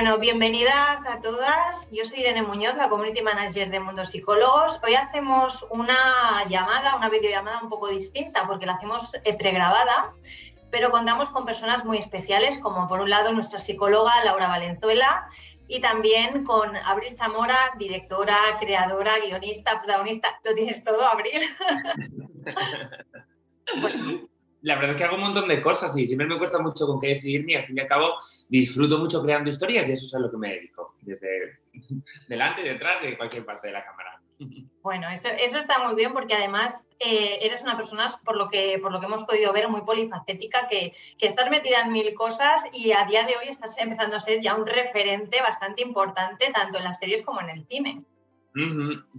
Bueno, bienvenidas a todas. Yo soy Irene Muñoz, la Community Manager de Mundo Psicólogos. Hoy hacemos una llamada, una videollamada un poco distinta porque la hacemos eh, pregrabada, pero contamos con personas muy especiales, como por un lado nuestra psicóloga Laura Valenzuela y también con Abril Zamora, directora, creadora, guionista, protagonista. Lo tienes todo, Abril. la verdad es que hago un montón de cosas y siempre me cuesta mucho con qué decidirme y al fin y al cabo disfruto mucho creando historias y eso es a lo que me dedico, desde delante y detrás de cualquier parte de la cámara. Bueno, eso, eso está muy bien porque además eh, eres una persona, por lo, que, por lo que hemos podido ver, muy polifacética, que, que, estás metida en mil cosas y a día de hoy estás empezando a ser ya un referente bastante importante tanto en las series como en el cine.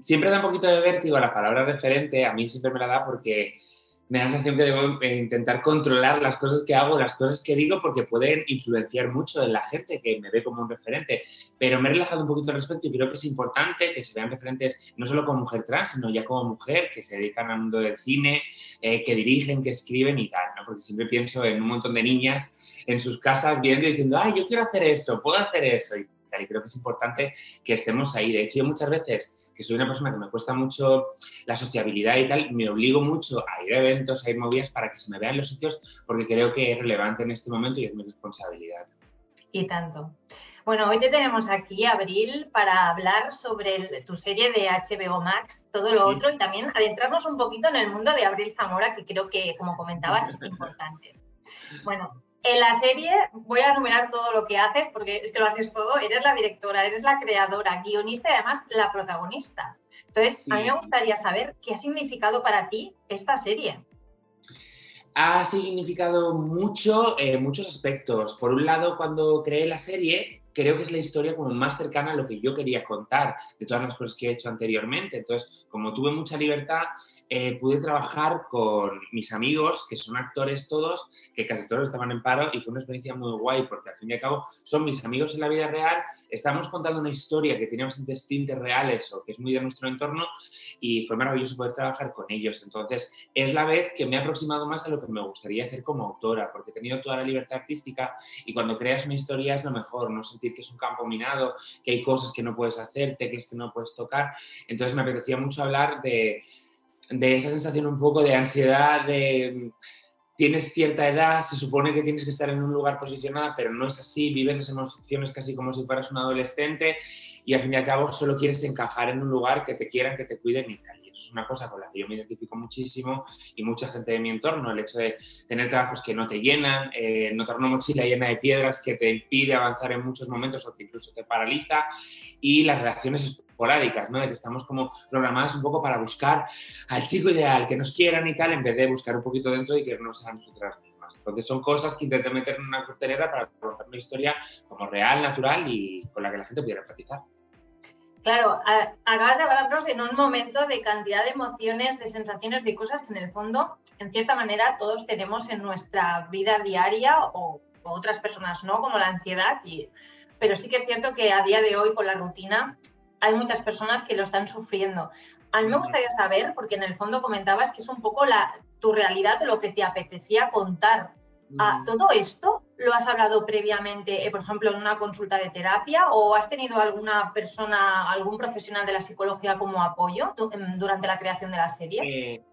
Siempre da un poquito de vértigo la palabra referente, a mí siempre me la da porque me da la sensación que debo eh, intentar controlar las cosas que hago, las cosas que digo, porque pueden influenciar mucho en la gente que me ve como un referente. Pero me he relajado un poquito al respecto y creo que es importante que se vean referentes no solo como mujer trans, sino ya como mujer, que se dedican al mundo del cine, eh, que dirigen, que escriben y tal. Porque siempre pienso en un montón de niñas en sus casas viendo y diciendo, ay, yo quiero hacer eso, puedo hacer eso. Y creo que es importante que estemos ahí. De hecho, yo muchas veces, que soy una persona que me cuesta mucho la sociabilidad y tal, me obligo mucho a ir a eventos, a ir movidas para que se me vean los sitios, porque creo que es relevante en este momento y es mi responsabilidad. Y tanto. Bueno, hoy te tenemos aquí, Abril, para hablar sobre tu serie de HBO Max, todo lo otro, y también adentrarnos un poquito en el mundo de Abril Zamora, que creo que, como comentabas, es importante. Bueno, en la serie voy a enumerar todo lo que haces, porque es que lo haces todo. Eres la directora, eres la creadora, guionista y además la protagonista. Entonces, a mí me gustaría saber qué ha significado para ti esta serie. Ha significado mucho en eh, muchos aspectos. Por un lado, cuando creé la serie, creo que es la historia como más cercana a lo que yo quería contar de todas las cosas que he hecho anteriormente. Entonces, como tuve mucha libertad, eh, pude trabajar con mis amigos, que son actores todos, que casi todos estaban en paro, y fue una experiencia muy guay, porque al fin y al cabo son mis amigos en la vida real, estamos contando una historia que tiene bastantes tintes reales o que es muy de nuestro entorno, y fue maravilloso poder trabajar con ellos. Entonces, es la vez que me he aproximado más a lo que me gustaría hacer como autora, porque he tenido toda la libertad artística, y cuando creas una historia es lo mejor, no que es un campo minado, que hay cosas que no puedes hacer, teclas que no puedes tocar. Entonces, me apetecía mucho hablar de de esa sensación un poco de ansiedad, de tienes cierta edad, se supone que tienes que estar en un lugar posicionado, pero no es así, vives las emociones casi como si fueras un adolescente y al fin y al cabo solo quieres encajar en un lugar que te quieran, que te cuiden y tal. Es una cosa con la que yo me identifico muchísimo y mucha gente de mi entorno, el hecho de tener trabajos que no te llenan, eh, notar una mochila llena de piedras que te impide avanzar en muchos momentos o que incluso te paraliza y las relaciones esporádicas, ¿no? De que estamos como programadas un poco para buscar al chico ideal, que nos quieran y tal, en vez de buscar un poquito dentro y que no sean nosotras mismas. Entonces son cosas que intenté meter en una cartelera para contar una historia como real, natural y con la que la gente pudiera empatizar. Claro, acabas de hablarnos en un momento de cantidad de emociones, de sensaciones, de cosas que en el fondo, en cierta manera, todos tenemos en nuestra vida diaria o, otras personas no, como la ansiedad. Y, pero sí que es cierto que a día de hoy, con la rutina, hay muchas personas que lo están sufriendo. A mí me gustaría saber, porque en el fondo comentabas que es un poco la, tu realidad, lo que te apetecía contar. Ah, ¿Todo esto lo has hablado previamente, eh, por ejemplo, en una consulta de terapia o has tenido alguna persona, algún profesional de la psicología como apoyo durante la creación de la serie? Eh,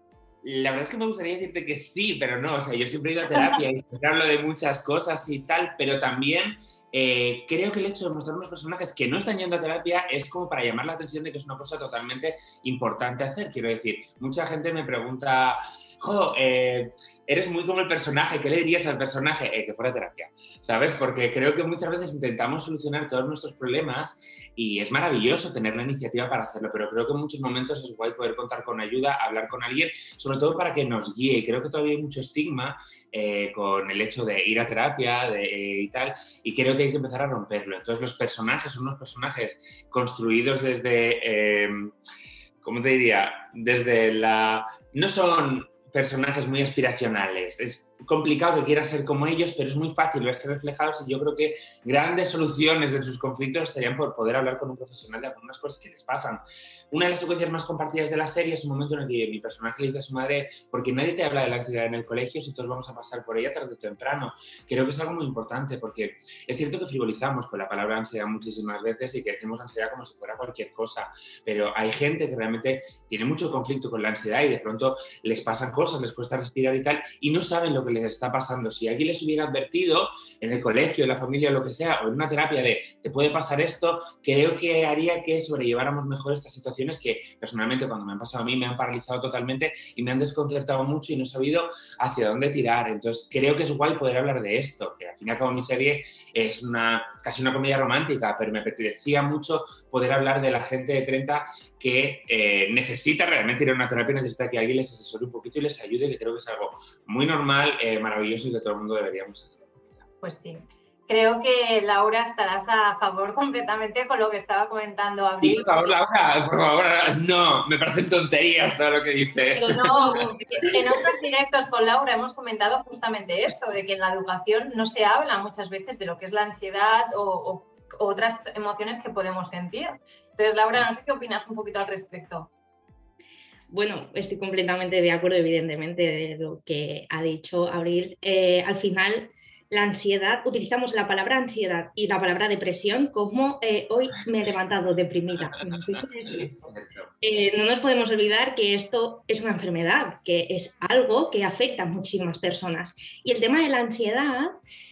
la verdad es que me gustaría decirte que sí, pero no. O sea, yo siempre he ido a terapia y hablo de muchas cosas y tal, pero también eh, creo que el hecho de mostrar unos personajes que no están yendo a terapia es como para llamar la atención de que es una cosa totalmente importante hacer. Quiero decir, mucha gente me pregunta, jo, eh, eres muy como el personaje, ¿qué le dirías al personaje? Eh, que fuera terapia, ¿sabes? Porque creo que muchas veces intentamos solucionar todos nuestros problemas y es maravilloso tener la iniciativa para hacerlo, pero creo que en muchos momentos es guay poder contar con ayuda, hablar con alguien, sobre todo para que nos guíe. Y creo que todavía hay mucho estigma eh, con el hecho de ir a terapia de, y tal, y creo que hay que empezar a romperlo. Entonces los personajes son unos personajes construidos desde ¿cómo te diría? Desde la... No son personajes muy aspiracionales, es complicado que quieran ser como ellos, pero es muy fácil verse reflejados y yo creo que grandes soluciones de sus conflictos estarían por poder hablar con un profesional de algunas cosas que les pasan. Una de las secuencias más compartidas de la serie es un momento en el que mi personaje le dice a su madre, porque nadie te habla de la ansiedad en el colegio si todos vamos a pasar por ella tarde o temprano. Creo que es algo muy importante porque es cierto que frivolizamos con la palabra ansiedad muchísimas veces y que decimos ansiedad como si fuera cualquier cosa, pero hay gente que realmente tiene mucho conflicto con la ansiedad y de pronto les pasan cosas, les cuesta respirar y tal, y no saben lo que les está pasando. Si alguien les hubiera advertido en el colegio, en la familia, lo que sea, o en una terapia de te puede pasar esto, creo que haría que sobrelleváramos mejor esta situación que personalmente cuando me han pasado a mí me han paralizado totalmente y me han desconcertado mucho y no he sabido hacia dónde tirar. Entonces creo que es guay poder hablar de esto, que al fin y al cabo mi serie es una, casi una comedia romántica, pero me apetecía mucho poder hablar de la gente de 30 que eh, necesita realmente ir a una terapia, necesita que alguien les asesore un poquito y les ayude, que creo que es algo muy normal, eh, maravilloso y que todo el mundo deberíamos hacer. Pues sí creo que Laura estarás a favor completamente con lo que estaba comentando Abril. por favor, Laura, por favor, no, me parecen tonterías todo lo que dices. no, en otros directos con Laura hemos comentado justamente esto, de que en la educación no se habla muchas veces de lo que es la ansiedad o, otras emociones que podemos sentir. Entonces, Laura, no sé qué opinas un poquito al respecto. Bueno, estoy completamente de acuerdo, evidentemente, de lo que ha dicho Abril. Eh, al final, la ansiedad, utilizamos la palabra ansiedad y la palabra depresión como eh, hoy me he levantado deprimida. Eh, no nos podemos olvidar que esto es una enfermedad, que es algo que afecta a muchísimas personas. Y el tema de la ansiedad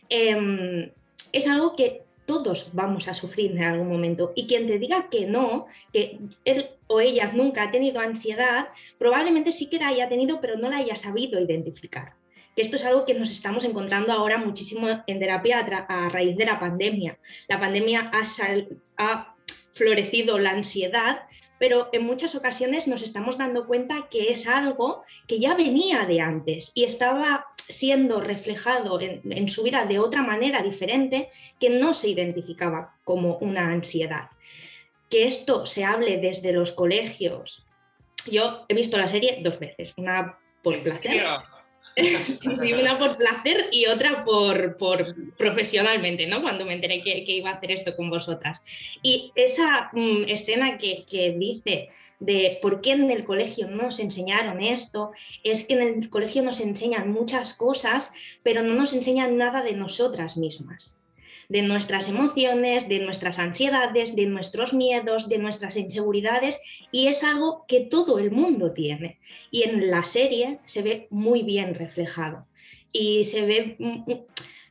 em, es algo que todos vamos a sufrir en algún momento. Y quien te diga que no, que él o ella nunca ha tenido ansiedad, probablemente sí que la haya tenido, pero no la haya sabido identificar que esto es algo que nos estamos encontrando ahora muchísimo en terapia a, raíz de la pandemia. La pandemia ha, ha florecido la ansiedad, pero en muchas ocasiones nos estamos dando cuenta que es algo que ya venía de antes y estaba siendo reflejado en, en, su vida de otra manera diferente que no se identificaba como una ansiedad. Que esto se hable desde los colegios. Yo he visto la serie dos veces, una por placer sí, sí, una por placer y otra por, por profesionalmente, ¿no? Cuando me enteré que, iba a hacer esto con vosotras. Y esa mm, escena que, que dice de por qué en el colegio no nos enseñaron esto, es que en el colegio nos enseñan muchas cosas, pero no nos enseñan nada de nosotras mismas de nuestras emociones, de nuestras ansiedades, de nuestros miedos, de nuestras inseguridades y es algo que todo el mundo tiene. Y en la serie se ve muy bien reflejado y se ve, mm, mm,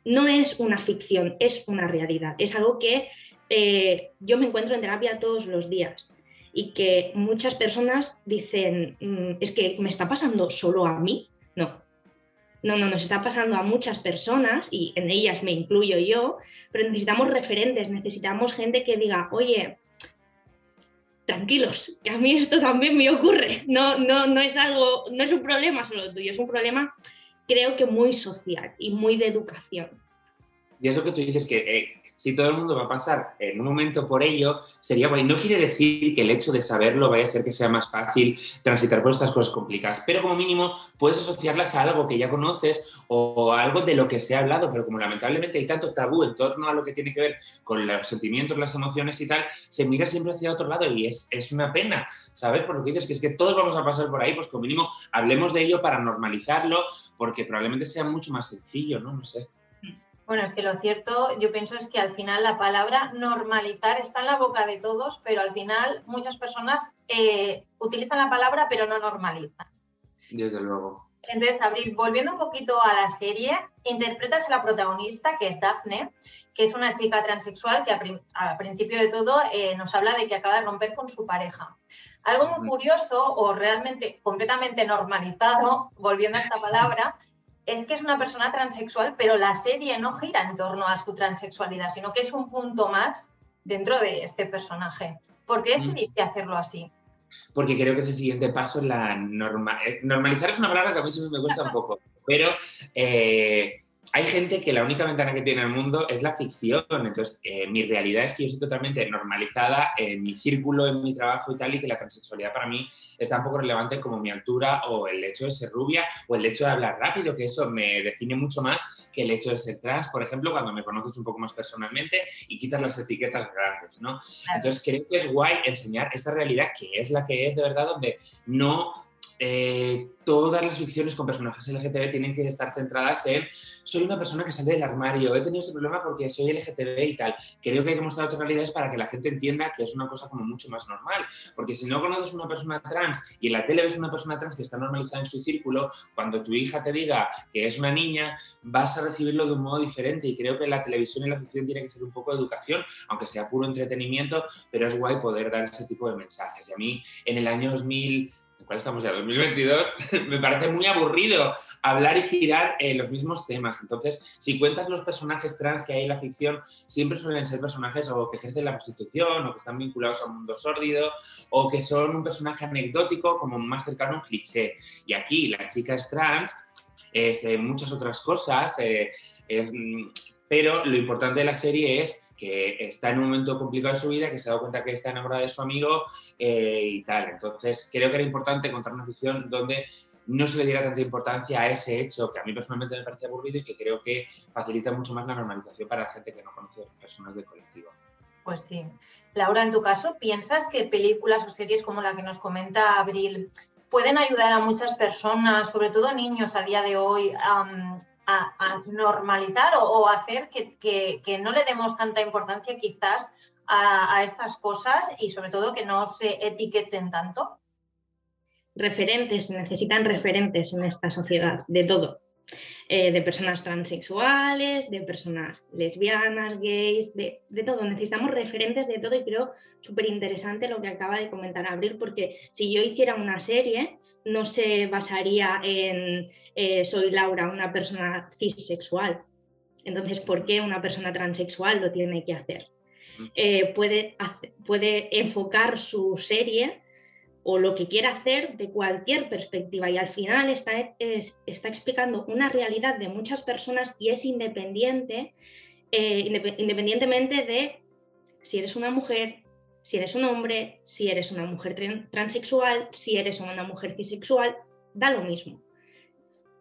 no es una ficción, es una realidad, es algo que eh, yo me encuentro en terapia todos los días y que muchas personas dicen, mm, es que me está pasando solo a mí. No, no, no, nos está pasando a muchas personas y en ellas me incluyo yo, pero necesitamos referentes, necesitamos gente que diga, oye, tranquilos, que a mí esto también me ocurre. No, no, no es algo, no es un problema solo tuyo, es un problema creo que muy social y muy de educación. Y eso que tú dices que eh, si todo el mundo va a pasar en un momento por ello, sería guay. No quiere decir que el hecho de saberlo vaya a hacer que sea más fácil transitar por estas cosas complicadas, pero como mínimo puedes asociarlas a algo que ya conoces o a algo de lo que se ha hablado, pero como lamentablemente hay tanto tabú en torno a lo que tiene que ver con los sentimientos, las emociones y tal, se mira siempre hacia otro lado y es, es una pena, ¿sabes? Por lo que dices, que es que todos vamos a pasar por ahí, pues como mínimo hablemos de ello para normalizarlo, porque probablemente sea mucho más sencillo, ¿no? No sé. Bueno, es que lo cierto, yo pienso es que al final la palabra normalizar está en la boca de todos, pero al final muchas personas eh, utilizan la palabra pero no normalizan. Desde luego. Entonces, Abril, volviendo un poquito a la serie, interpretas a la protagonista, que es Daphne, que es una chica transexual que al principio de todo eh, nos habla de que acaba de romper con su pareja. Algo muy curioso o realmente completamente normalizado, volviendo a esta palabra, es que es una persona transexual, pero la serie no gira en torno a su transexualidad, sino que es un punto más dentro de este personaje. ¿Por qué decidiste hacerlo así? Porque creo que es el siguiente paso la norma eh, normalizar es una palabra que a mí siempre me cuesta un poco, pero eh, hay gente que la única ventana que tiene al mundo es la ficción. Entonces, eh, mi realidad es que yo estoy totalmente normalizada en mi círculo, en mi trabajo y tal, y que la transexualidad para mí es tan poco relevante como mi altura o el hecho de ser rubia o el hecho de hablar rápido, que eso me define mucho más que el hecho de ser trans, por ejemplo, cuando me conoces un poco más personalmente y quitas las etiquetas grandes, ¿no? Entonces, creo que es guay enseñar esta realidad que es la que es de verdad, donde no eh, todas las ficciones con personajes LGTB tienen que estar centradas en soy una persona que sale del armario, he tenido ese problema porque soy LGTB y tal. Creo que hay que mostrar otras realidades para que la gente entienda que es una cosa como mucho más normal. Porque si no conoces una persona trans y en la tele ves una persona trans que está normalizada en su círculo, cuando tu hija te diga que es una niña, vas a recibirlo de un modo diferente. Y creo que la televisión y la ficción tiene que ser un poco de educación, aunque sea puro entretenimiento, pero es guay poder dar ese tipo de mensajes. Y a mí, en el año 2000 ¿cuál estamos ya? 2022, me parece muy aburrido hablar y girar en los mismos temas. Entonces, si cuentas los personajes trans que hay en la ficción, siempre suelen ser personajes o que ejercen la prostitución o que están vinculados a un mundo sórdido o que son un personaje anecdótico como más cercano a un cliché. Y aquí la chica es trans, es eh, muchas otras cosas, eh, mm, pero lo importante de la serie es que está en un momento complicado de su vida, que se ha dado cuenta que está enamorada de su amigo eh, y tal. Entonces, creo que era importante contar una ficción donde no se le diera tanta importancia a ese hecho que a mí personalmente me parece aburrido y que creo que facilita mucho más la normalización para la gente que no conoce personas del colectivo. Pues sí. Laura, en tu caso, ¿piensas que películas o series como la que nos comenta Abril pueden ayudar a muchas personas, sobre todo niños a día de hoy, a a, normalizar o, hacer que, no le demos tanta importancia quizás a, estas cosas y sobre todo que no se etiqueten tanto? Referentes, necesitan referentes en esta sociedad, de todo. Eh, de personas transexuales, de personas lesbianas, gays, de, todo. Necesitamos referentes de todo y creo súper interesante lo que acaba de comentar Abril, porque si yo hiciera una serie, no se basaría en eh, soy Laura, una persona cisexual. Entonces, ¿por qué una persona transexual lo tiene que hacer? Mm. Eh, puede, puede enfocar su serie o lo que quiera hacer de cualquier perspectiva y al final está, está explicando una realidad de muchas personas y es independiente, eh, independientemente de si eres una mujer, si eres un hombre, si eres una mujer transexual, si eres una mujer cisexual, da lo mismo.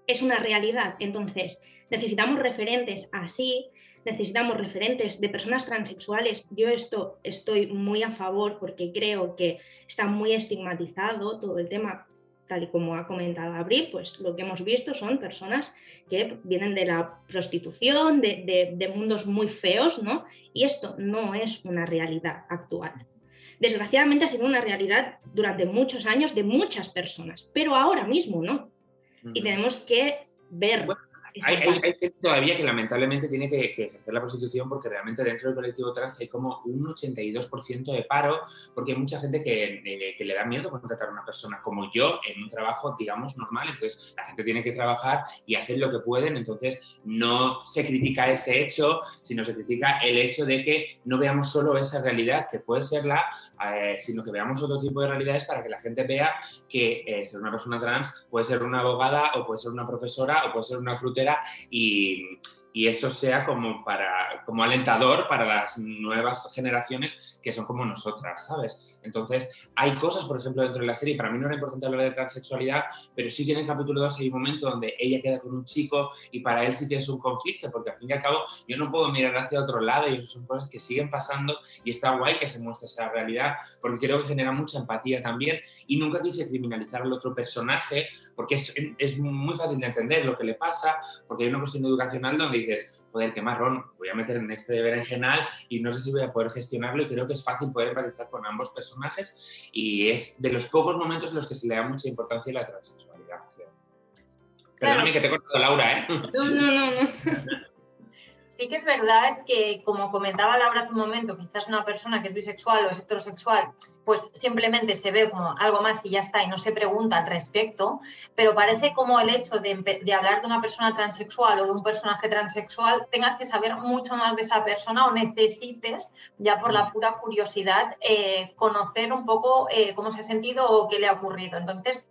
Es una realidad. Entonces, necesitamos referentes así necesitamos referentes de personas transexuales. Yo esto estoy muy a favor porque creo que está muy estigmatizado todo el tema, tal y como ha comentado Abril, pues lo que hemos visto son personas que vienen de la prostitución, de, mundos muy feos, ¿no? Y esto no es una realidad actual. Desgraciadamente ha sido una realidad durante muchos años de muchas personas, pero ahora mismo no. Y tenemos que ver hay, gente todavía que lamentablemente tiene que, ejercer la prostitución porque realmente dentro del colectivo trans hay como un 82% de paro porque hay mucha gente que, que, le da miedo contratar a una persona como yo en un trabajo, digamos, normal. Entonces la gente tiene que trabajar y hacer lo que pueden. Entonces no se critica ese hecho, sino se critica el hecho de que no veamos solo esa realidad que puede ser la, eh, sino que veamos otro tipo de realidades para que la gente vea que eh, ser una persona trans puede ser una abogada o puede ser una profesora o puede ser una frutera y, y eso sea como, para, como alentador para las nuevas generaciones que son como nosotras, ¿sabes? Entonces, hay cosas, por ejemplo, dentro de la serie, para mí no era importante hablar de transexualidad, pero sí que en el capítulo 2 hay un momento donde ella queda con un chico y para él sí que es un conflicto, porque al fin y al cabo yo no puedo mirar hacia otro lado y eso son cosas que siguen pasando y está guay que se muestre esa realidad, porque creo que genera mucha empatía también y nunca quise criminalizar al otro personaje, porque es, es muy fácil de entender lo que le pasa, porque hay una cuestión educacional donde dices, joder, qué marrón, voy a meter en este berenjenal y no sé si voy a poder gestionarlo y creo que es fácil poder empatizar con ambos personajes y es de los pocos momentos en los que se le da mucha importancia a la transexualidad, creo. Perdóname que te he cortado, Laura, ¿eh? No, no, no. no. Sí que es verdad que, como comentaba Laura hace un momento, quizás una persona que es bisexual o es heterosexual, pues simplemente se ve como algo más y ya está y no se pregunta al respecto, pero parece como el hecho de, hablar de una persona transexual o de un personaje transexual, tengas que saber mucho más de esa persona o necesites, ya por la pura curiosidad, eh, conocer un poco eh, cómo se ha sentido o qué le ha ocurrido. Entonces,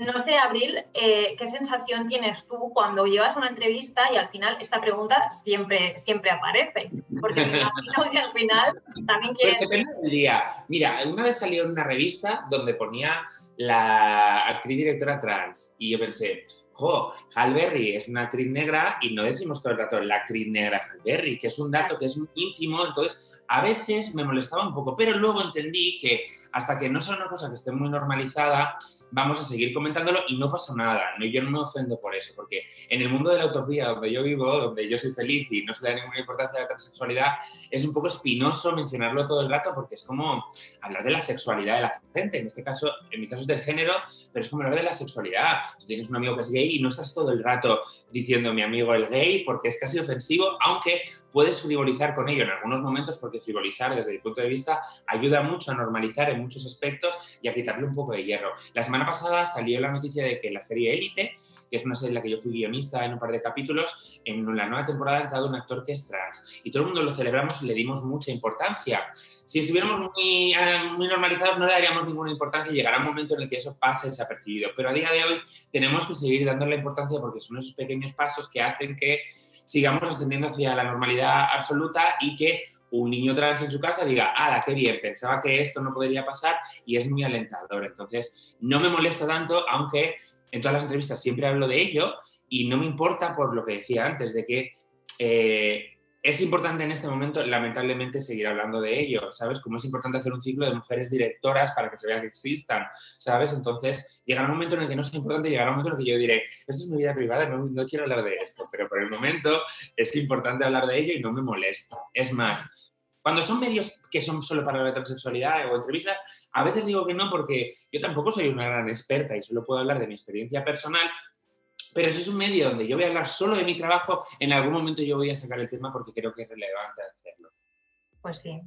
no sé, Abril, eh, ¿qué sensación tienes tú cuando llegas a una entrevista y al final esta pregunta siempre, siempre aparece? Porque me imagino que al final también quieres... depende del día. Mira, una vez salió en una revista donde ponía la actriz directora trans y yo pensé, jo, Hal Berry es una actriz negra y no decimos todo el rato la actriz negra Hal Berry, que es un dato que es muy íntimo, entonces a veces me molestaba un poco, pero luego entendí que hasta que no sea una cosa que esté muy normalizada, vamos a seguir comentándolo y no pasa nada. No, yo no me ofendo por eso, porque en el mundo de la utopía donde yo vivo, donde yo soy feliz y no se le da ninguna importancia a la transexualidad, es un poco espinoso mencionarlo todo el rato porque es como hablar de la sexualidad de la gente. En este caso, en mi caso es del género, pero es como hablar de la sexualidad. Tú tienes un amigo que es gay y no estás todo el rato diciendo mi amigo el gay porque es casi ofensivo, aunque puedes frivolizar con ello en algunos momentos porque frivolizar desde mi punto de vista ayuda mucho a normalizar en muchos aspectos y a quitarle un poco de hierro. La semana pasada salió la noticia de que la serie Élite, que es una serie en la que yo fui guionista en un par de capítulos, en la nueva temporada ha entrado un actor que es trans y todo el mundo lo celebramos y le dimos mucha importancia. Si estuviéramos muy, eh, muy normalizados no le daríamos ninguna importancia y llegará un momento en el que eso pase desapercibido, pero a día de hoy tenemos que seguir dándole importancia porque son esos pequeños pasos que hacen que sigamos ascendiendo hacia la normalidad absoluta y que un niño trans en su casa diga, ¡ala, qué bien! Pensaba que esto no podría pasar y es muy alentador. Entonces, no me molesta tanto, aunque en todas las entrevistas siempre hablo de ello y no me importa por lo que decía antes, de que eh, es importante en este momento, lamentablemente, seguir hablando de ello, ¿sabes? Como es importante hacer un ciclo de mujeres directoras para que se vea que existan, ¿sabes? Entonces, llegará un momento en el que no es importante, llegará un momento en el que yo diré, esto es mi vida privada, no, quiero hablar de esto, pero por el momento es importante hablar de ello y no me molesta. Es más, cuando son medios que son solo para la transexualidad o entrevistas, a veces digo que no porque yo tampoco soy una gran experta y solo puedo hablar de mi experiencia personal, pero si es un medio donde yo voy a hablar solo de mi trabajo, en algún momento yo voy a sacar el tema porque creo que es relevante hacerlo. Pues sí.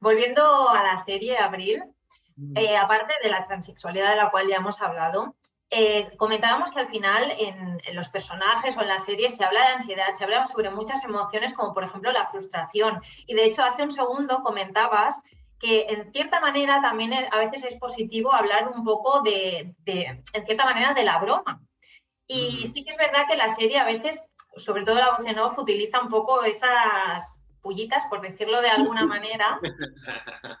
Volviendo a la serie Abril, eh, aparte de la transexualidad de la cual ya hemos hablado, eh, comentábamos que al final en, en, los personajes o en la serie se habla de ansiedad, se habla sobre muchas emociones como por ejemplo la frustración. Y de hecho hace un segundo comentabas que en cierta manera también a veces es positivo hablar un poco de, de en cierta manera, de la broma. Y sí que es verdad que la serie a veces, sobre todo la voz en off, utiliza un poco esas pullitas, por decirlo de alguna manera,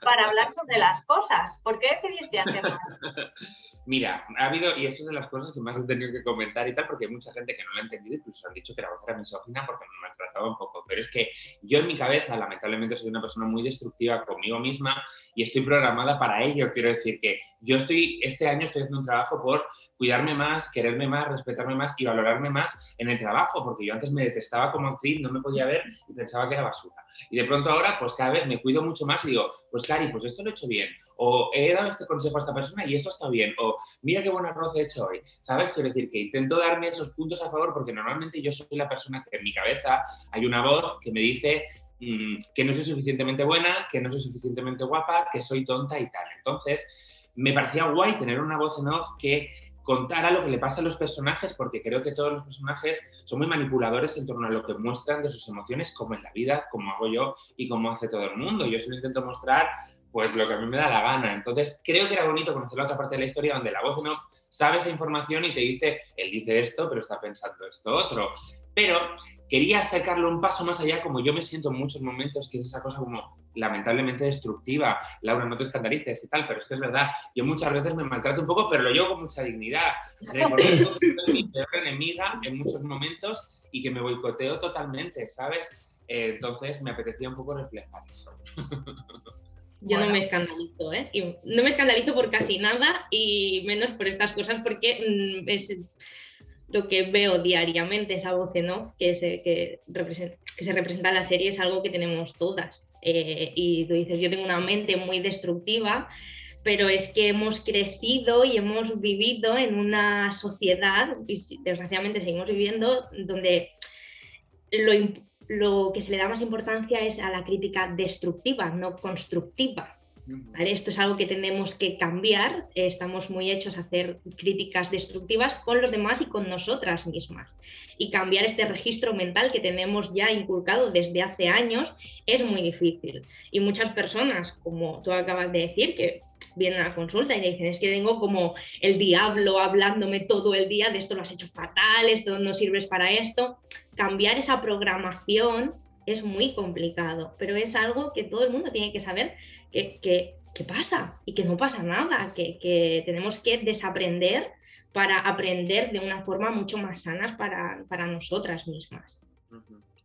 para hablar sobre las cosas. ¿Por qué decidiste hacerlas? Mira, ha habido, y esto es de las cosas que más he tenido que comentar y tal, porque hay mucha gente que no lo ha entendido, incluso han dicho que la voz era misógina porque me maltrataba un poco. Pero es que yo en mi cabeza, lamentablemente, soy una persona muy destructiva conmigo misma y estoy programada para ello. Quiero decir que yo estoy, este año estoy haciendo un trabajo por cuidarme más, quererme más, respetarme más y valorarme más en el trabajo, porque yo antes me detestaba como actriz, no me podía ver y pensaba que era basura. Y de pronto ahora, pues cada vez me cuido mucho más y digo, pues Cari, pues esto lo he hecho bien, o he dado este consejo a esta persona y esto está bien, o mira qué buen arroz he hecho hoy, ¿sabes? Quiero decir que intento darme esos puntos a favor porque normalmente yo soy la persona que en mi cabeza hay una voz que me dice mmm, que no soy suficientemente buena, que no soy suficientemente guapa, que soy tonta y tal. Entonces, me parecía guay tener una voz en off que contara lo que le pasa a los personajes, porque creo que todos los personajes son muy manipuladores en torno a lo que muestran de sus emociones, como en la vida, como hago yo y como hace todo el mundo. Yo solo intento mostrar pues lo que a mí me da la gana. Entonces, creo que era bonito conocer la otra parte de la historia donde la voz no sabe esa información y te dice, él dice esto, pero está pensando esto otro. Pero quería acercarlo un paso más allá, como yo me siento en muchos momentos, que es esa cosa como lamentablemente destructiva. Laura, no te escandalices y tal, pero es que es verdad. Yo muchas veces me maltrato un poco, pero lo llevo con mucha dignidad. Reconozco que soy mi peor enemiga en muchos momentos y que me boicoteo totalmente, ¿sabes? Eh, entonces me apetecía un poco reflejar eso. Yo bueno. no me escandalizo, ¿eh? Y no me escandalizo por casi nada y menos por estas cosas porque mmm, es lo que veo diariamente, esa voz que se, que, representa, que se representa en la serie es algo que tenemos todas. Eh, y tú dices, yo tengo una mente muy destructiva, pero es que hemos crecido y hemos vivido en una sociedad, y desgraciadamente seguimos viviendo, donde lo, lo que se le da más importancia es a la crítica destructiva, no constructiva. Esto es algo que tenemos que cambiar. Estamos muy hechos a hacer críticas destructivas con los demás y con nosotras mismas. Y cambiar este registro mental que tenemos ya inculcado desde hace años es muy difícil. Y muchas personas, como tú acabas de decir, que vienen a la consulta y dicen, es que vengo como el diablo hablándome todo el día de esto lo has hecho fatal, esto no sirves para esto. Cambiar esa programación es muy complicado, pero es algo que todo el mundo tiene que saber que, pasa y que no pasa nada, que, tenemos que desaprender para aprender de una forma mucho más sana para, nosotras mismas.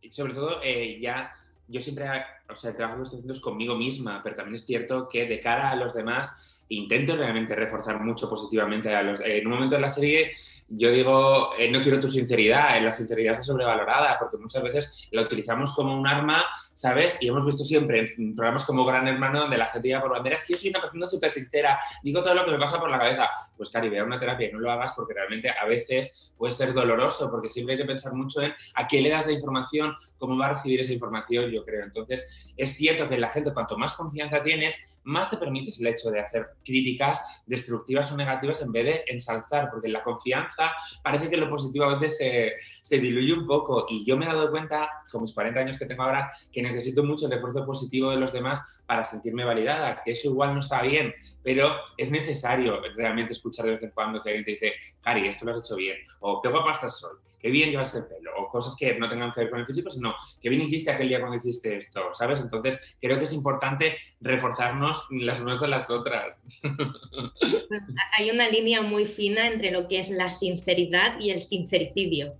Y sobre todo, eh, ya yo siempre, o sea, el trabajo que estoy haciendo es conmigo misma, pero también es cierto que de cara a los demás intento realmente reforzar mucho positivamente a los... En un momento de la serie yo digo, eh, no quiero tu sinceridad, eh, la sinceridad está sobrevalorada, porque muchas veces la utilizamos como un arma, ¿sabes? Y hemos visto siempre en programas como Gran Hermano, donde la gente lleva por bandera, es que yo soy una persona súper sincera, digo todo lo que me pasa por la cabeza. Pues Cari, ve a una terapia y no lo hagas porque realmente a veces puede ser doloroso, porque siempre hay que pensar mucho en a quién le das la información, cómo va a recibir esa información, yo creo. Entonces, es cierto que la gente, cuanto más confianza tienes, más te permites el hecho de hacer críticas destructivas o negativas en vez de ensalzar, porque la confianza parece que lo positivo a veces se, se diluye un poco. Y yo me he dado cuenta, con mis 40 años que tengo ahora, que necesito mucho el esfuerzo positivo de los demás para sentirme validada, que eso igual no está bien, pero es necesario realmente escuchar de vez en cuando que alguien te dice, Cari, esto lo has hecho bien, o qué guapa estás hoy, qué bien llevas el pelo, o cosas que no tengan que ver con el físico, sino qué bien hiciste aquel día cuando hiciste esto, ¿sabes? Entonces, creo que es importante reforzarnos las unas a las otras. Hay una línea muy fina entre lo que es la sinceridad y el sincericidio.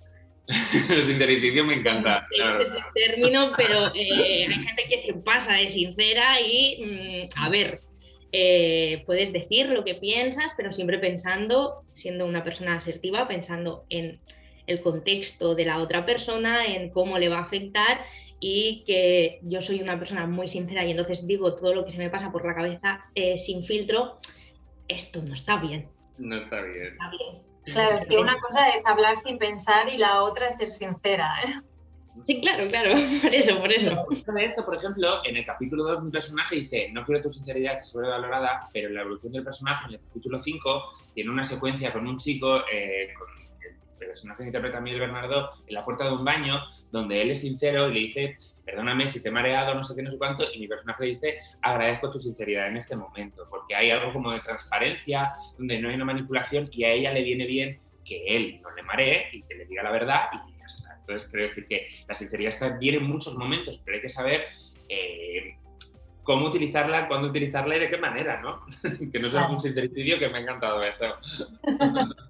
el sincericidio me encanta. Es el término, pero eh, hay gente que se pasa de sincera y, mm, a ver, eh, puedes decir lo que piensas, pero siempre pensando, siendo una persona asertiva, pensando en el contexto de la otra persona, en cómo le va a afectar y que yo soy una persona muy sincera y entonces digo todo lo que se me pasa por la cabeza eh, sin filtro, esto no está bien. No está bien. Claro, es que una cosa es hablar sin pensar y la otra es ser sincera. ¿eh? Sí, claro, claro, por eso, por eso. Por por ejemplo, en el capítulo 2 un personaje dice, no quiero tu sinceridad, está sobrevalorada, pero la evolución del personaje, en el capítulo 5, tiene una secuencia con un chico, eh, con el personaje que interpreta Miguel Bernardo, en la puerta de un baño, donde él es sincero y le dice, perdóname si te he mareado, no sé qué, no sé cuánto, y mi personaje le dice, agradezco tu sinceridad en este momento, porque hay algo como de transparencia, donde no hay una manipulación y a ella le viene bien que él no le maree y que le diga la verdad y ya está. Entonces, creo decir que la sinceridad está bien en muchos momentos, pero hay que saber eh, cómo utilizarla, cuándo utilizarla y de qué manera, ¿no? que no sea un sincericidio, que me ha encantado eso.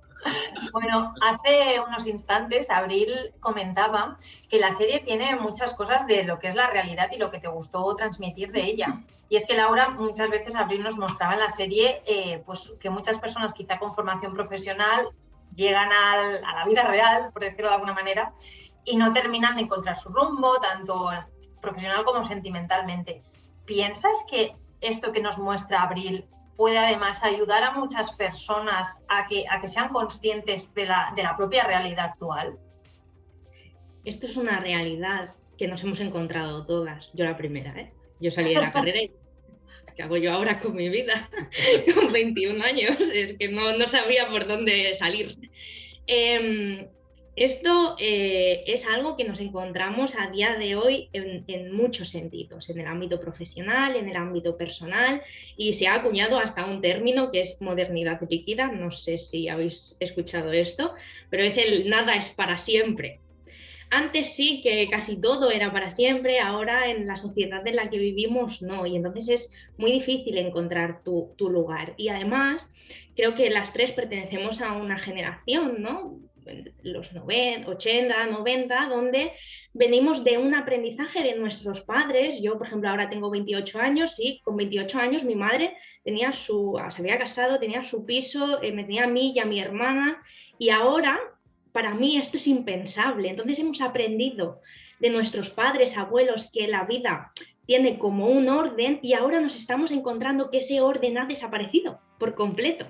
Bueno, hace unos instantes Abril comentaba que la serie tiene muchas cosas de lo que es la realidad y lo que te gustó transmitir de ella. Y es que Laura, muchas veces Abril nos mostraba en la serie eh, pues que muchas personas quizá con formación profesional llegan a la vida real, por decirlo de alguna manera, y no terminan de encontrar su rumbo, tanto profesional como sentimentalmente. ¿Piensas que esto que nos muestra Abril puede además ayudar a muchas personas a que, a que sean conscientes de la, de la propia realidad actual? Esto es una realidad que nos hemos encontrado todas. Yo la primera, ¿eh? Yo salí de la carrera y ¿qué hago yo ahora con mi vida? con 21 años, es que no, no sabía por dónde salir. Eh, esto eh, es algo que nos encontramos a día de hoy en, muchos sentidos, en el ámbito profesional, en el ámbito personal, y se ha acuñado hasta un término que es modernidad líquida, no sé si habéis escuchado esto, pero es el nada es para siempre. Antes sí que casi todo era para siempre, ahora en la sociedad en la que vivimos no, y entonces es muy difícil encontrar tu, tu lugar. Y además creo que las tres pertenecemos a una generación, ¿no? Los 90, 80, 90, donde venimos de un aprendizaje de nuestros padres. Yo, por ejemplo, ahora tengo 28 años y con 28 años mi madre tenía su, se había casado, tenía su piso, eh, me tenía a mí y a mi hermana y ahora para mí esto es impensable. Entonces hemos aprendido de nuestros padres, abuelos, que la vida tiene como un orden y ahora nos estamos encontrando que ese orden ha desaparecido por completo.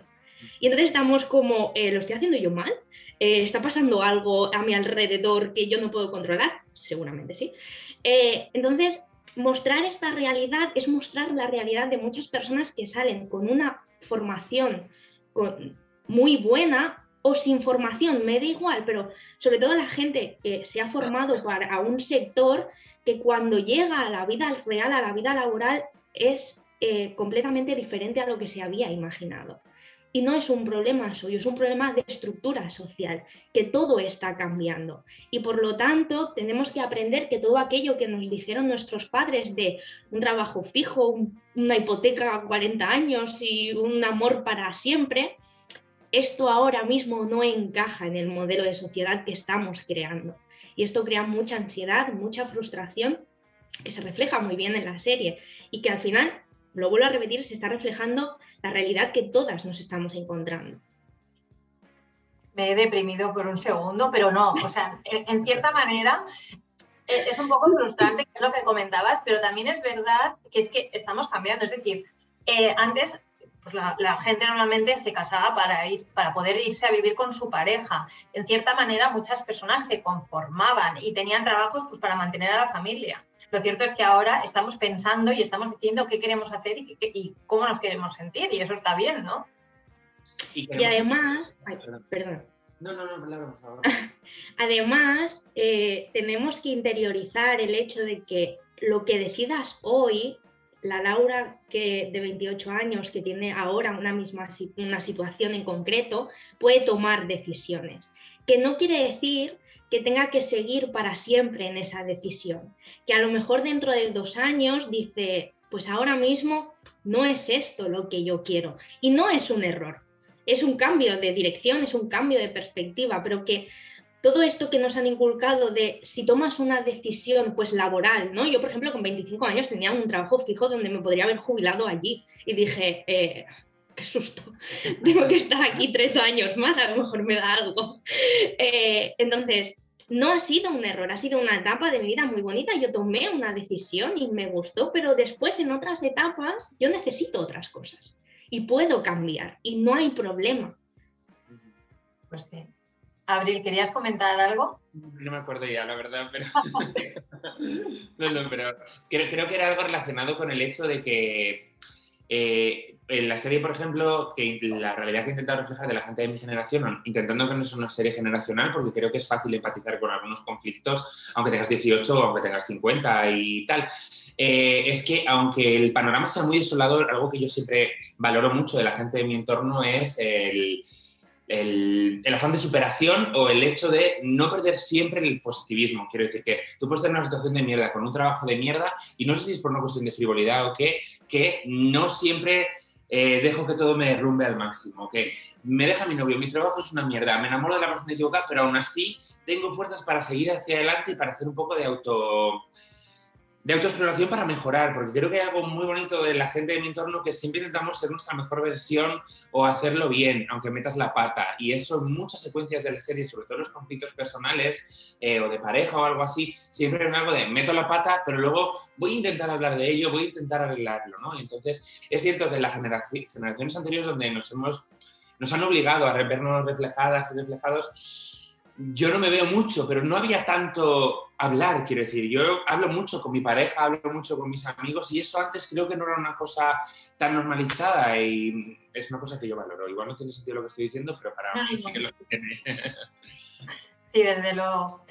Y entonces estamos como, eh, ¿lo estoy haciendo yo mal? Eh, ¿Está pasando algo a mi alrededor que yo no puedo controlar? Seguramente sí. Eh, entonces, mostrar esta realidad es mostrar la realidad de muchas personas que salen con una formación muy buena o sin formación, me da igual, pero sobre todo la gente que se ha formado para un sector que cuando llega a la vida real, a la vida laboral, es eh, completamente diferente a lo que se había imaginado. Y no es un problema suyo, es un problema de estructura social, que todo está cambiando. Y por lo tanto, tenemos que aprender que todo aquello que nos dijeron nuestros padres de un trabajo fijo, una hipoteca a 40 años y un amor para siempre, esto ahora mismo no encaja en el modelo de sociedad que estamos creando. Y esto crea mucha ansiedad, mucha frustración, que se refleja muy bien en la serie y que al final lo vuelvo a repetir, se está reflejando la realidad que todas nos estamos encontrando. Me he deprimido por un segundo, pero no, o sea, en, cierta manera e, es un poco frustrante, es lo que comentabas, pero también es verdad que es que estamos cambiando. Es decir, eh, antes pues la, la, gente normalmente se casaba para, ir, para poder irse a vivir con su pareja. En cierta manera, muchas personas se conformaban y tenían trabajos pues, para mantener a la familia. Lo cierto es que ahora estamos pensando y estamos diciendo qué queremos hacer y, cómo nos queremos sentir, y eso está bien, ¿no? Y, además, perdón. No, no, no, por favor. además, eh, tenemos que interiorizar el hecho de que lo que decidas hoy, la Laura que de 28 años, que tiene ahora una misma una situación en concreto, puede tomar decisiones. Que no quiere decir que tenga que seguir para siempre en esa decisión. Que a lo mejor dentro de dos años dice, pues ahora mismo no es esto lo que yo quiero. Y no es un error, es un cambio de dirección, es un cambio de perspectiva, pero que todo esto que nos han inculcado de si tomas una decisión pues laboral, ¿no? Yo, por ejemplo, con 25 años tenía un trabajo fijo donde me podría haber jubilado allí y dije, eh, qué susto, tengo que estar aquí tres años más, a lo mejor me da algo. Eh, entonces, no ha sido un error, ha sido una etapa de mi vida muy bonita. Yo tomé una decisión y me gustó, pero después en otras etapas yo necesito otras cosas y puedo cambiar y no hay problema. Pues sí. Abril, ¿querías comentar algo? No me acuerdo ya, la verdad, pero. no, no, pero creo, que era algo relacionado con el hecho de que eh, en la serie, por ejemplo, que la realidad que he intentado reflejar de la gente de mi generación, intentando que no sea una serie generacional, porque creo que es fácil empatizar con algunos conflictos, aunque tengas 18 o aunque tengas 50 y tal, eh, es que aunque el panorama sea muy desolador, algo que yo siempre valoro mucho de la gente de mi entorno es el el, afán de superación o el hecho de no perder siempre el positivismo. Quiero decir que tú puedes tener una situación de mierda con un trabajo de mierda y no sé si es por una cuestión de frivolidad o qué, que no siempre eh, dejo que todo me derrumbe al máximo, que me deja mi novio, mi trabajo es una mierda, me enamoro de la persona equivocada, pero aún así tengo fuerzas para seguir hacia adelante y para hacer un poco de auto de autoexploración para mejorar, porque creo que hay algo muy bonito de la gente de mi entorno que siempre intentamos ser nuestra mejor versión o hacerlo bien, aunque metas la pata. Y eso en muchas secuencias de la serie, sobre todo los conflictos personales eh, o de pareja o algo así, siempre hay algo de meto la pata, pero luego voy a intentar hablar de ello, voy a intentar arreglarlo, ¿no? Y entonces es cierto que en las generaciones anteriores donde nos hemos nos han obligado a vernos reflejadas y reflejados, yo no me veo mucho, pero no había tanto hablar, quiero decir. Yo hablo mucho con mi pareja, hablo mucho con mis amigos y eso antes creo que no era una cosa tan normalizada y es una cosa que yo valoro. Igual no tiene sentido lo que estoy diciendo, pero para mí sí que lo tiene. Sí, desde luego.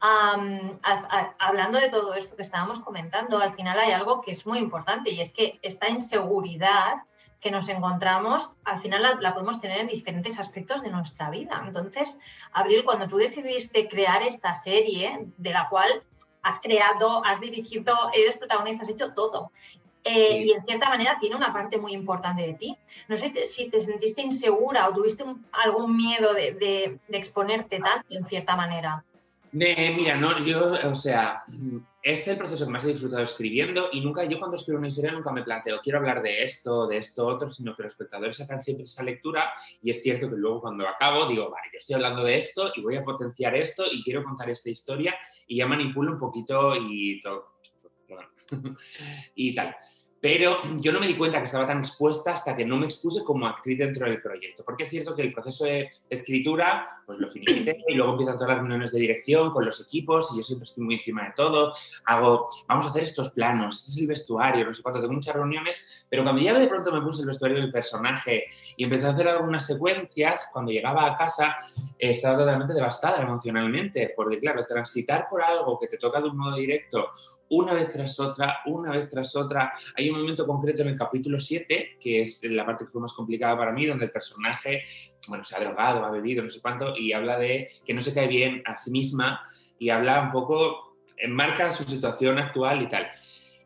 hablando de todo esto que estábamos comentando, al final hay algo que es muy importante y es que esta inseguridad que nos encontramos, al final la, podemos tener en diferentes aspectos de nuestra vida. Entonces, Abril, cuando tú decidiste crear esta serie, de la cual has creado, has dirigido, eres protagonista, has hecho todo. Eh, y en cierta manera tiene una parte muy importante de ti. No sé si te sentiste insegura o tuviste algún miedo de, de, exponerte tanto en cierta manera. mira, no, yo, o sea, es el proceso que más he disfrutado escribiendo y nunca, yo cuando escribo una historia nunca me planteo, quiero hablar de esto, de esto, otro, sino que los espectadores sacan siempre esa lectura y es cierto que luego cuando acabo digo, vale, yo estoy hablando de esto y voy a potenciar esto y quiero contar esta historia y ya manipulo un poquito y todo. y tal. Pero yo no me di cuenta que estaba tan expuesta hasta que no me expuse como actriz dentro del proyecto, porque es cierto que el proceso de escritura, pues lo finiquité y luego empiezan todas las reuniones de dirección con los equipos y yo siempre estoy muy encima de todo, hago, vamos a hacer estos planos, este es el vestuario, no sé cuánto, tengo muchas reuniones, pero cuando ya de pronto me puse el vestuario del personaje y empecé a hacer algunas secuencias, cuando llegaba a casa estaba totalmente devastada emocionalmente, porque claro, transitar por algo que te toca de un modo directo una vez tras otra, una vez tras otra. Hay un momento concreto en el capítulo 7, que es la parte que fue más complicada para mí, donde el personaje, bueno, se ha drogado, ha bebido, no sé cuánto, y habla de que no se cae bien a sí misma y habla un poco, enmarca su situación actual y tal.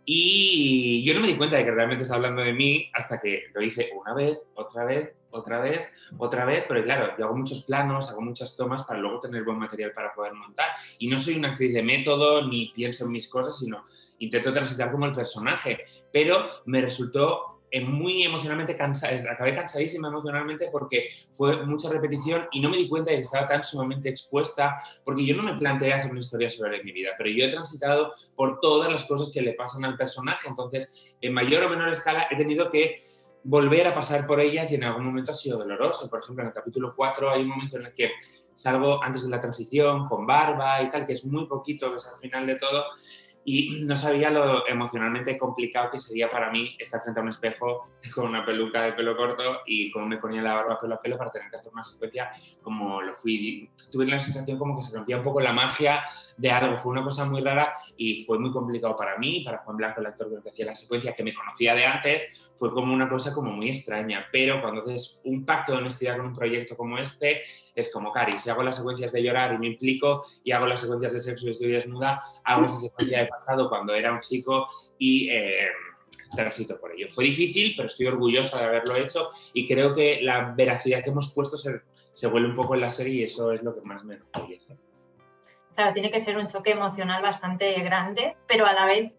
Y yo no me di cuenta de que realmente está hablando de mí hasta que lo hice una vez, otra vez, otra vez, otra vez, pero claro, yo hago muchos planos, hago muchas tomas para luego tener buen material para poder montar. Y no soy una actriz de método ni pienso en mis cosas, sino intento transitar como el personaje, pero me resultó eh, muy emocionalmente cansada, acabé cansadísima emocionalmente porque fue mucha repetición y no me di cuenta de que estaba tan sumamente expuesta, porque yo no me planteé hacer una historia sobre mi vida, pero yo he transitado por todas las cosas que le pasan al personaje, entonces en mayor o menor escala he tenido que volver a pasar por ellas y en algún momento ha sido doloroso. Por ejemplo, en el capítulo 4 hay un momento en el que salgo antes de la transición con barba y tal, que es muy poquito, que es al final de todo, y no sabía lo emocionalmente complicado que sería para mí estar frente a un espejo con una peluca de pelo corto y cómo me ponía la barba pelo a pelo para tener que hacer una secuencia como lo fui. Tuve la sensación como que se rompía un poco la magia de algo, fue una cosa muy rara y fue muy complicado para mí, para Juan Blanco, el actor que hacía la secuencia, que me conocía de antes, fue como una cosa como muy extraña, pero cuando haces un pacto de honestidad con un proyecto como este, es como, Cari, si hago las secuencias de llorar y me implico y hago las secuencias de sexo y estoy desnuda, hago esa secuencia de cuando era un chico y eh, transito por ello. Fue difícil, pero estoy orgullosa de haberlo hecho y creo que la veracidad que hemos puesto se, se vuelve un poco en la serie y eso es lo que más me enorgullece. Claro, tiene que ser un choque emocional bastante grande, pero a la vez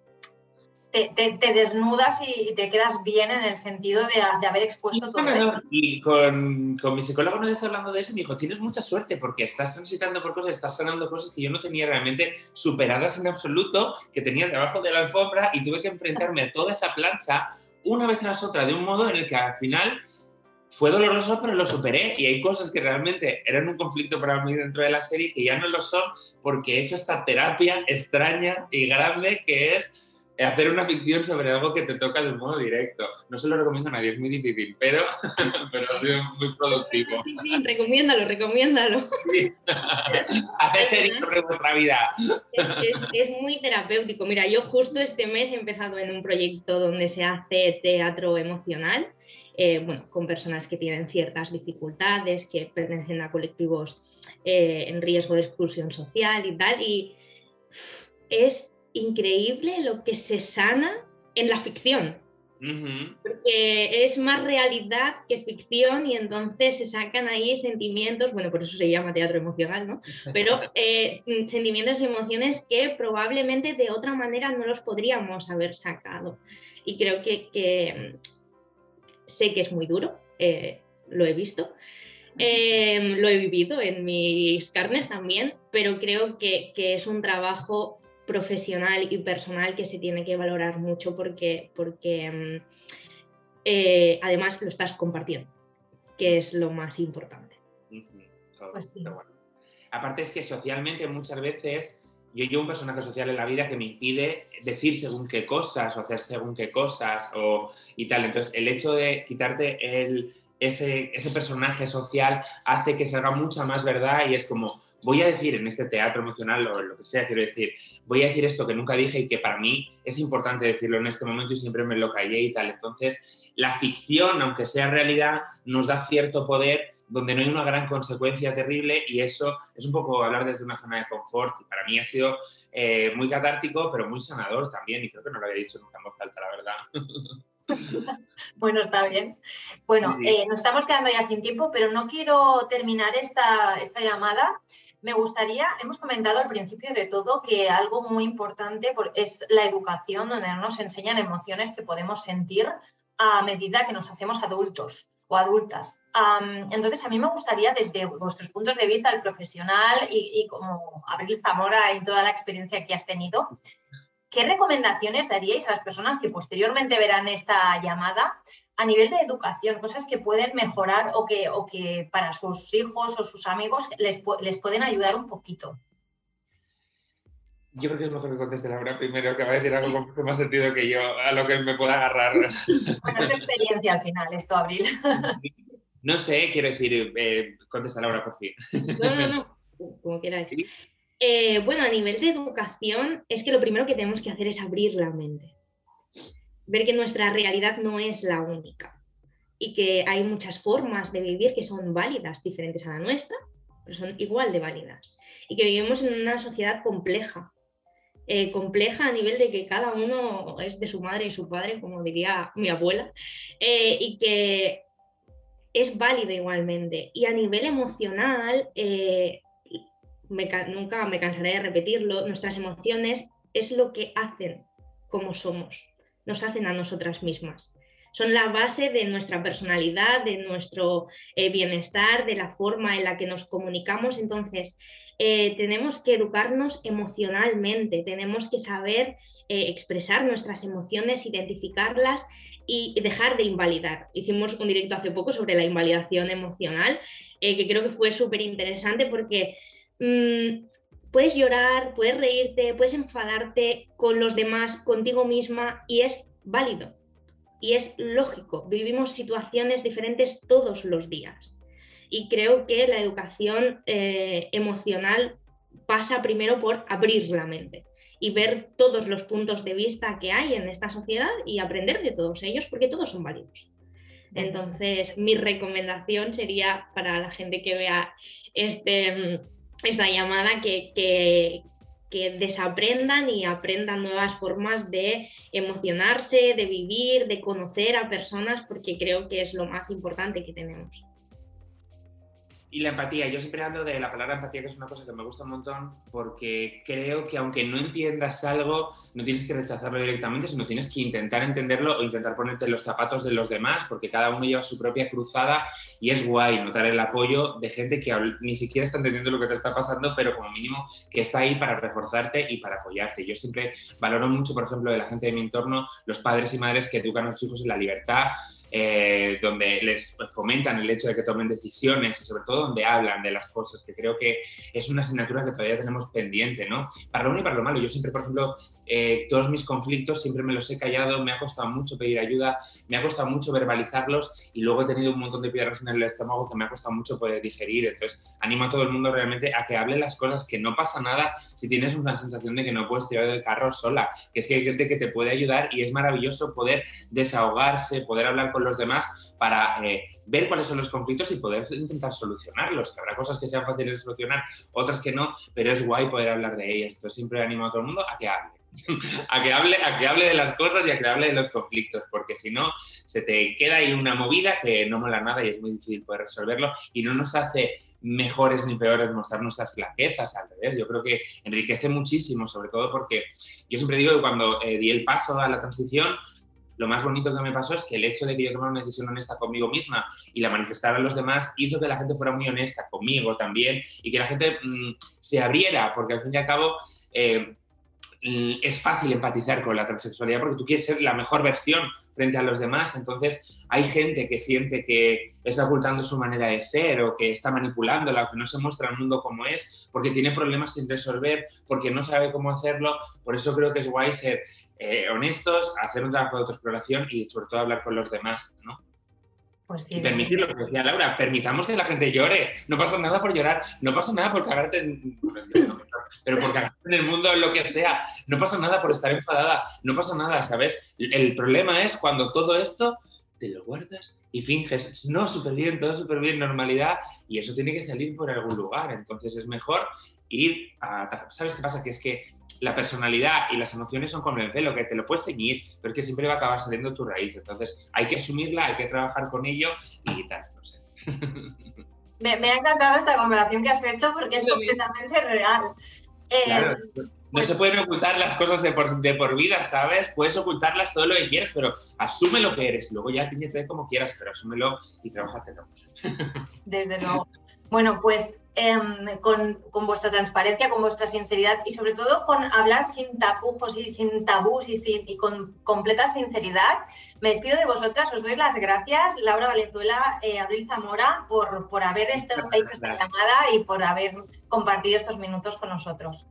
te, desnudas y te quedas bien en el sentido de, haber expuesto todo. eso. Y con, mi psicólogo no está hablando de eso y me dijo, tienes mucha suerte porque estás transitando por cosas, estás sanando cosas que yo no tenía realmente superadas en absoluto, que tenía debajo de la alfombra y tuve que enfrentarme a toda esa plancha una vez tras otra de un modo en el que al final fue doloroso, pero lo superé. Y hay cosas que realmente eran un conflicto para mí dentro de la serie que ya no lo son porque he hecho esta terapia extraña y grande que es hacer una ficción sobre algo que te toca de un modo directo. No se lo recomiendo a nadie, es muy difícil, pero, pero ha sido muy productivo. Sí, sí, recomiéndalo, recomiéndalo. Hacer series sobre vuestra vida. Es, muy terapéutico. Mira, yo justo este mes he empezado en un proyecto donde se hace teatro emocional. Eh, bueno, con personas que tienen ciertas dificultades, que pertenecen a colectivos eh, en riesgo de exclusión social y tal, y es increíble lo que se sana en la ficción. Porque es más realidad que ficción y entonces se sacan ahí sentimientos, bueno, por eso se llama teatro emocional, ¿no? Pero eh, sentimientos y emociones que probablemente de otra manera no los podríamos haber sacado. Y creo que, sé que es muy duro, eh, lo he visto, eh, lo he vivido en mis carnes también, pero creo que, que es un trabajo profesional y personal que se tiene que valorar mucho porque, porque mm, eh, además lo estás compartiendo, que es lo más importante. Pues Aparte es que socialmente muchas veces yo llevo un personaje social en la vida que me impide decir según qué cosas o hacer según qué cosas o, y tal. Entonces el hecho de quitarte el, ese, ese personaje social hace que salga mucha más verdad y es como, voy a decir en este teatro emocional o lo que sea, quiero decir, voy a decir esto que nunca dije y que para mí es importante decirlo en este momento y siempre me lo callé y tal. Entonces, la ficción, aunque sea realidad, nos da cierto poder donde no hay una gran consecuencia terrible y eso es un poco hablar desde una zona de confort y para mí ha sido eh, muy catártico pero muy sanador también y creo que no lo había dicho nunca en voz alta, la verdad. bueno, está bien. Bueno, eh, nos estamos quedando ya sin tiempo, pero no quiero terminar esta, esta llamada me gustaría, hemos comentado al principio de todo que algo muy importante es la educación, donde nos enseñan emociones que podemos sentir a medida que nos hacemos adultos o adultas. entonces, a mí me gustaría, desde vuestros puntos de vista, el profesional y, como Abril Zamora y toda la experiencia que has tenido, ¿qué recomendaciones daríais a las personas que posteriormente verán esta llamada a nivel de educación, cosas que pueden mejorar o que, o que para sus hijos o sus amigos les, les pueden ayudar un poquito? Yo creo que es mejor que conteste Laura primero, que va a decir algo con mucho más sentido que yo, a lo que me pueda agarrar. Bueno, es tu experiencia al final, esto, Abril. No sé, quiero decir, eh, contesta Laura por fin. No, no, no, como quieras. Eh, bueno, a nivel de educación, es que lo primero que tenemos que hacer es abrir la mente. Ver que nuestra realidad no es la única y que hay muchas formas de vivir que son válidas, diferentes a la nuestra, pero son igual de válidas. Y que vivimos en una sociedad compleja, eh, compleja a nivel de que cada uno es de su madre y su padre, como diría mi abuela, eh, y que es válido igualmente. Y a nivel emocional, eh, nunca me cansaré de repetirlo, nuestras emociones es lo que hacen como somos, nos hacen a nosotras mismas. Son la base de nuestra personalidad, de nuestro bienestar, de la forma en la que nos comunicamos. Entonces, eh, tenemos que educarnos emocionalmente, tenemos que saber eh, expresar nuestras emociones, identificarlas y, dejar de invalidar. Hicimos un directo hace poco sobre la invalidación emocional, eh, que creo que fue súper interesante porque mm, puedes llorar, puedes reírte, puedes enfadarte con los demás, contigo misma y es válido. Y es lógico, vivimos situaciones diferentes todos los días. Y creo que la educación eh, emocional pasa primero por abrir la mente y ver todos los puntos de vista que hay en esta sociedad y aprender de todos ellos, porque todos son válidos. Entonces, mi recomendación sería para la gente que vea este, esta llamada que, que, que, desaprendan y aprendan nuevas formas de emocionarse, de vivir, de conocer a personas, porque creo que es lo más importante que tenemos. Y la empatía, yo siempre hablo de la palabra empatía, que es una cosa que me gusta un montón, porque creo que aunque no entiendas algo, no tienes que rechazarlo directamente, sino tienes que intentar entenderlo o intentar ponerte los zapatos de los demás, porque cada uno lleva su propia cruzada y es guay notar el apoyo de gente que ni siquiera está entendiendo lo que te está pasando, pero como mínimo que está ahí para reforzarte y para apoyarte. Yo siempre valoro mucho, por ejemplo, de la gente de mi entorno, los padres y madres que educan a sus hijos en la libertad, eh, donde les fomentan el hecho de que tomen decisiones y sobre todo donde hablan de las cosas, que creo que es una asignatura que todavía tenemos pendiente, ¿no? Para lo bueno y para lo malo. Yo siempre, por ejemplo, eh, todos mis conflictos siempre me los he callado, me ha costado mucho pedir ayuda, me ha costado mucho verbalizarlos y luego he tenido un montón de piedras en el estómago que me ha costado mucho poder digerir. Entonces, animo a todo el mundo realmente a que hable las cosas, que no pasa nada si tienes una sensación de que no puedes tirar del carro sola, que es que hay gente que te puede ayudar y es maravilloso poder desahogarse, poder hablar con los demás para eh, ver cuáles son los conflictos y poder intentar solucionarlos. Que habrá cosas que sean fáciles de solucionar, otras que no, pero es guay poder hablar de ellas. Entonces siempre animo a todo el mundo a que hable. a, que hable, a que hable de las cosas y a que hable de los conflictos, porque si no, se te queda ahí una movida que no mola nada y es muy difícil poder resolverlo y no nos hace mejores ni peores mostrar nuestras flaquezas, al revés, yo creo que enriquece muchísimo, sobre todo porque yo siempre digo que cuando eh, di el paso a la transición, lo más bonito que me pasó es que el hecho de que yo tomara una decisión honesta conmigo misma y la manifestara a los demás hizo que la gente fuera muy honesta conmigo también y que la gente mm, se abriera, porque al fin y al cabo eh, mm, es fácil empatizar con la transexualidad porque tú quieres ser la mejor versión frente a los demás. Entonces, hay gente que siente que está ocultando su manera de ser o que está manipulándola o que no se muestra al mundo como es porque tiene problemas sin resolver, porque no sabe cómo hacerlo. Por eso creo que es guay ser eh, honestos, hacer un trabajo de autoexploración y sobre todo hablar con los demás, ¿no? Pues y permitir lo que decía Laura, permitamos que la gente llore. No pasa nada por llorar, no pasa nada por cagarte en, pero por cagarte en el mundo, en lo que sea. No pasa nada por estar enfadada, no pasa nada, ¿sabes? El problema es cuando todo esto te lo guardas y finges, no, súper bien, todo súper bien, normalidad, y eso tiene que salir por algún lugar. Entonces es mejor ir a... ¿Sabes qué pasa? Que es que la personalidad y las emociones son como el pelo, que te lo puedes teñir, pero es que siempre va a acabar saliendo tu raíz. Entonces hay que asumirla, hay que trabajar con ello y tal, no sé. Me, ha encantado esta conversación que has hecho porque es completamente real. Eh, claro, no pues se pueden ocultar las cosas de por, de por, vida, ¿sabes? Puedes ocultarlas todo lo que quieras, pero asume lo que eres. Luego ya tíñete como quieras, pero asúmelo y trabajatelo. Desde luego. Bueno, pues Em, con, vuestra transparencia, con vuestra sinceridad y sobre todo con hablar sin tapujos y sin tabús y, sin, y con completa sinceridad. Me despido de vosotras, os doy las gracias, Laura Valenzuela, eh, Abril Zamora, por, por haber estado, hecho esta llamada y por haber compartido estos minutos con nosotros.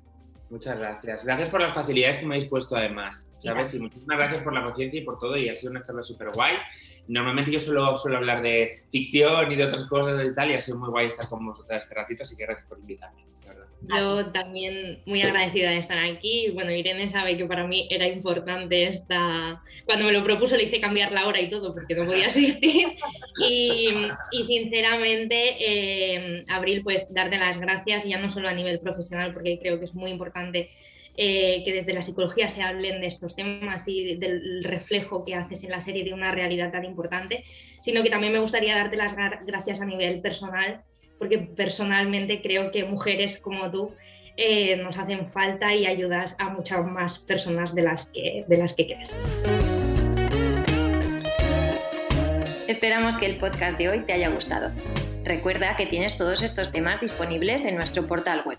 Muchas gracias. Gracias por las facilidades que me habéis puesto además, ¿sabes? Y muchísimas gracias por la paciencia y por todo y ha sido una charla súper guay. Normalmente yo solo suelo hablar de ficción y de otras cosas y tal y ha sido muy guay estar con vosotras este ratito, así que gracias por invitarme. Yo también muy agradecida de estar aquí. Bueno, Irene sabe que para mí era importante esta... Cuando me lo propuso le hice cambiar la hora y todo porque no podía asistir. Y, y sinceramente, eh, Abril, pues darte las gracias, ya no solo a nivel profesional, porque creo que es muy eh, que desde la psicología se hablen de estos temas y del reflejo que haces en la serie de una realidad tan importante, sino que también me gustaría darte las gracias a nivel personal porque personalmente creo que mujeres como tú eh, nos hacen falta y ayudas a muchas más personas de las que, de las que crees. Esperamos que el podcast de hoy te haya gustado. Recuerda que tienes todos estos temas disponibles en nuestro portal web